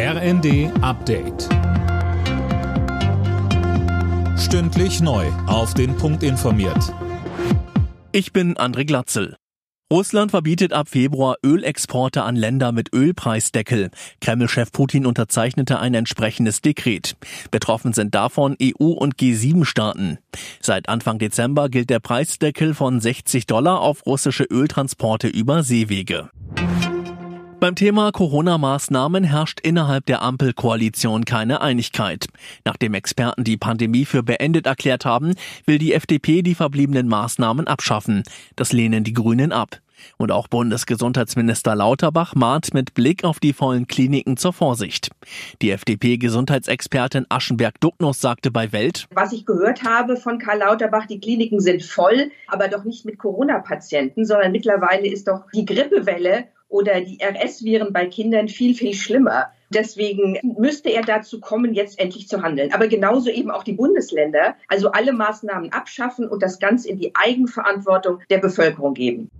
RND Update. Stündlich neu. Auf den Punkt informiert. Ich bin André Glatzel. Russland verbietet ab Februar Ölexporte an Länder mit Ölpreisdeckel. Kreml-Chef Putin unterzeichnete ein entsprechendes Dekret. Betroffen sind davon EU- und G7-Staaten. Seit Anfang Dezember gilt der Preisdeckel von 60 Dollar auf russische Öltransporte über Seewege. Beim Thema Corona-Maßnahmen herrscht innerhalb der Ampelkoalition keine Einigkeit. Nachdem Experten die Pandemie für beendet erklärt haben, will die FDP die verbliebenen Maßnahmen abschaffen. Das lehnen die Grünen ab. Und auch Bundesgesundheitsminister Lauterbach mahnt mit Blick auf die vollen Kliniken zur Vorsicht. Die FDP-Gesundheitsexpertin Aschenberg-Ducknuss sagte bei Welt, Was ich gehört habe von Karl Lauterbach, die Kliniken sind voll, aber doch nicht mit Corona-Patienten, sondern mittlerweile ist doch die Grippewelle oder die RS-Viren bei Kindern viel, viel schlimmer. Deswegen müsste er dazu kommen, jetzt endlich zu handeln. Aber genauso eben auch die Bundesländer, also alle Maßnahmen abschaffen und das Ganze in die Eigenverantwortung der Bevölkerung geben.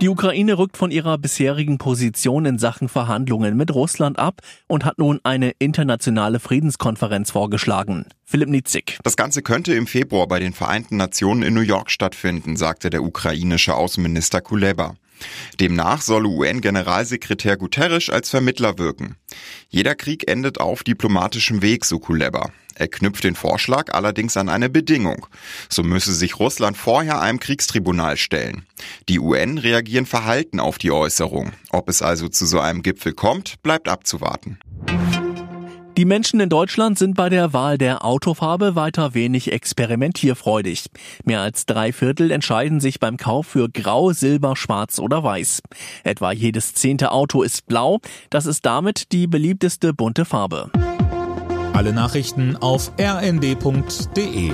Die Ukraine rückt von ihrer bisherigen Position in Sachen Verhandlungen mit Russland ab und hat nun eine internationale Friedenskonferenz vorgeschlagen. Philipp Nitzig. Das Ganze könnte im Februar bei den Vereinten Nationen in New York stattfinden, sagte der ukrainische Außenminister Kuleba. Demnach solle UN-Generalsekretär Guterres als Vermittler wirken. Jeder Krieg endet auf diplomatischem Weg, so Kuleba. Er knüpft den Vorschlag allerdings an eine Bedingung. So müsse sich Russland vorher einem Kriegstribunal stellen. Die UN reagieren verhalten auf die Äußerung. Ob es also zu so einem Gipfel kommt, bleibt abzuwarten. Die Menschen in Deutschland sind bei der Wahl der Autofarbe weiter wenig experimentierfreudig. Mehr als drei Viertel entscheiden sich beim Kauf für Grau, Silber, Schwarz oder Weiß. Etwa jedes zehnte Auto ist blau. Das ist damit die beliebteste bunte Farbe. Alle Nachrichten auf rnd.de